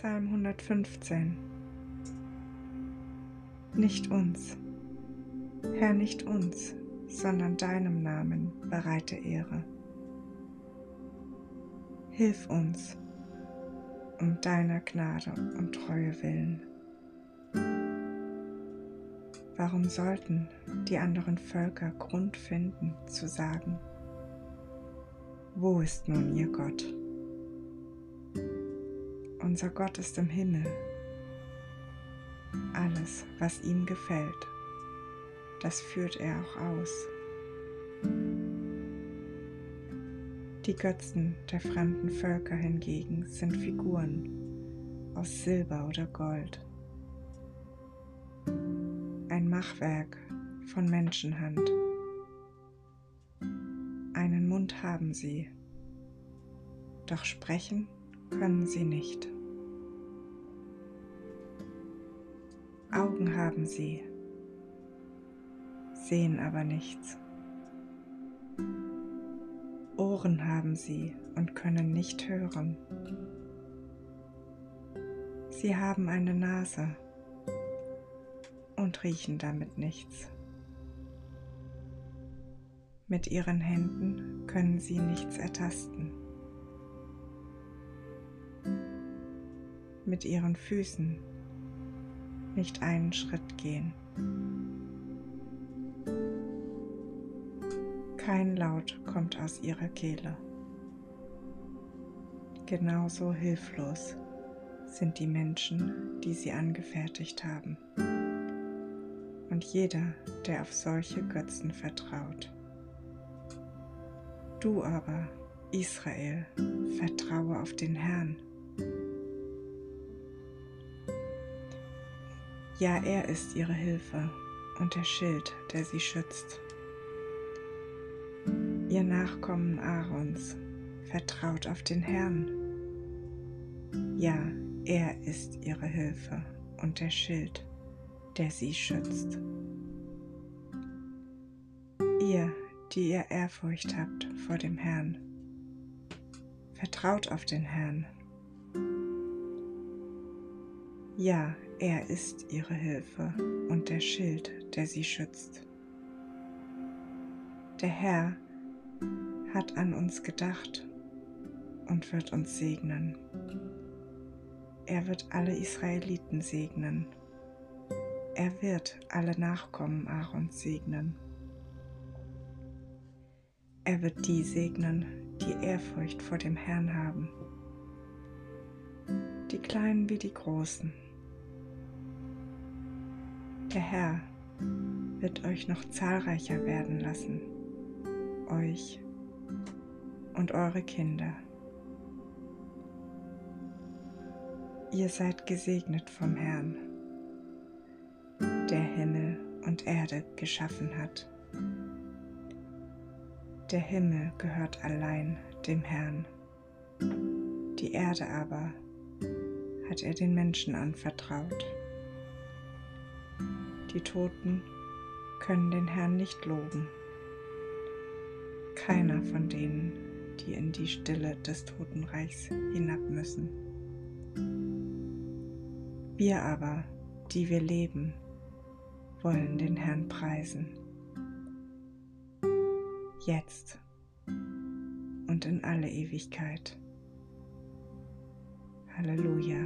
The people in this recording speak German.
Psalm 115 Nicht uns, Herr, nicht uns, sondern deinem Namen bereite Ehre. Hilf uns um deiner Gnade und Treue willen. Warum sollten die anderen Völker Grund finden zu sagen, wo ist nun ihr Gott? Unser Gott ist im Himmel. Alles, was ihm gefällt, das führt er auch aus. Die Götzen der fremden Völker hingegen sind Figuren aus Silber oder Gold ein Machwerk von Menschenhand. Einen Mund haben sie, doch sprechen können sie nicht. Augen haben sie, sehen aber nichts. Ohren haben sie und können nicht hören. Sie haben eine Nase und riechen damit nichts. Mit ihren Händen können sie nichts ertasten. Mit ihren Füßen nicht einen Schritt gehen. Kein Laut kommt aus ihrer Kehle. Genauso hilflos sind die Menschen, die sie angefertigt haben und jeder, der auf solche Götzen vertraut. Du aber, Israel, vertraue auf den Herrn. Ja, er ist ihre Hilfe und der Schild, der sie schützt. Ihr Nachkommen Aarons, vertraut auf den Herrn. Ja, er ist ihre Hilfe und der Schild, der sie schützt. Ihr, die ihr Ehrfurcht habt vor dem Herrn, vertraut auf den Herrn. Ja, er ist ihre Hilfe und der Schild, der sie schützt. Der Herr hat an uns gedacht und wird uns segnen. Er wird alle Israeliten segnen er wird alle Nachkommen Aarons segnen. Er wird die segnen, die Ehrfurcht vor dem Herrn haben, die Kleinen wie die Großen. Der Herr wird euch noch zahlreicher werden lassen, euch und eure Kinder. Ihr seid gesegnet vom Herrn der Himmel und Erde geschaffen hat. Der Himmel gehört allein dem Herrn, die Erde aber hat er den Menschen anvertraut. Die Toten können den Herrn nicht loben. Keiner von denen, die in die Stille des Totenreichs hinab müssen. Wir aber, die wir leben, wollen den Herrn preisen. Jetzt und in alle Ewigkeit. Halleluja.